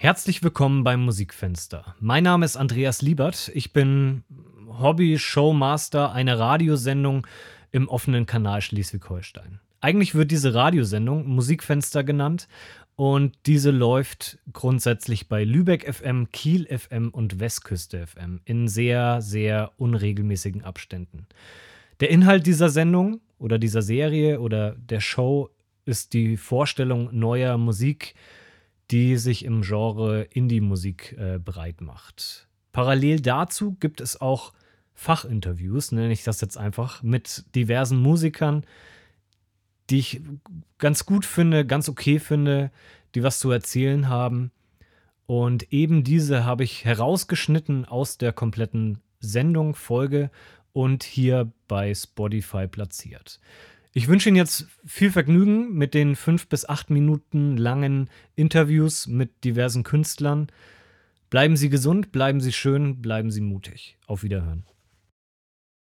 Herzlich willkommen beim Musikfenster. Mein Name ist Andreas Liebert. Ich bin Hobby-Showmaster einer Radiosendung im offenen Kanal Schleswig-Holstein. Eigentlich wird diese Radiosendung Musikfenster genannt und diese läuft grundsätzlich bei Lübeck FM, Kiel FM und Westküste FM in sehr, sehr unregelmäßigen Abständen. Der Inhalt dieser Sendung oder dieser Serie oder der Show ist die Vorstellung neuer Musik, die sich im Genre Indie-Musik äh, breit macht. Parallel dazu gibt es auch Fachinterviews, nenne ich das jetzt einfach, mit diversen Musikern, die ich ganz gut finde, ganz okay finde, die was zu erzählen haben. Und eben diese habe ich herausgeschnitten aus der kompletten Sendung, Folge und hier bei Spotify platziert. Ich wünsche Ihnen jetzt viel Vergnügen mit den fünf bis acht Minuten langen Interviews mit diversen Künstlern. Bleiben Sie gesund, bleiben Sie schön, bleiben Sie mutig. Auf Wiederhören.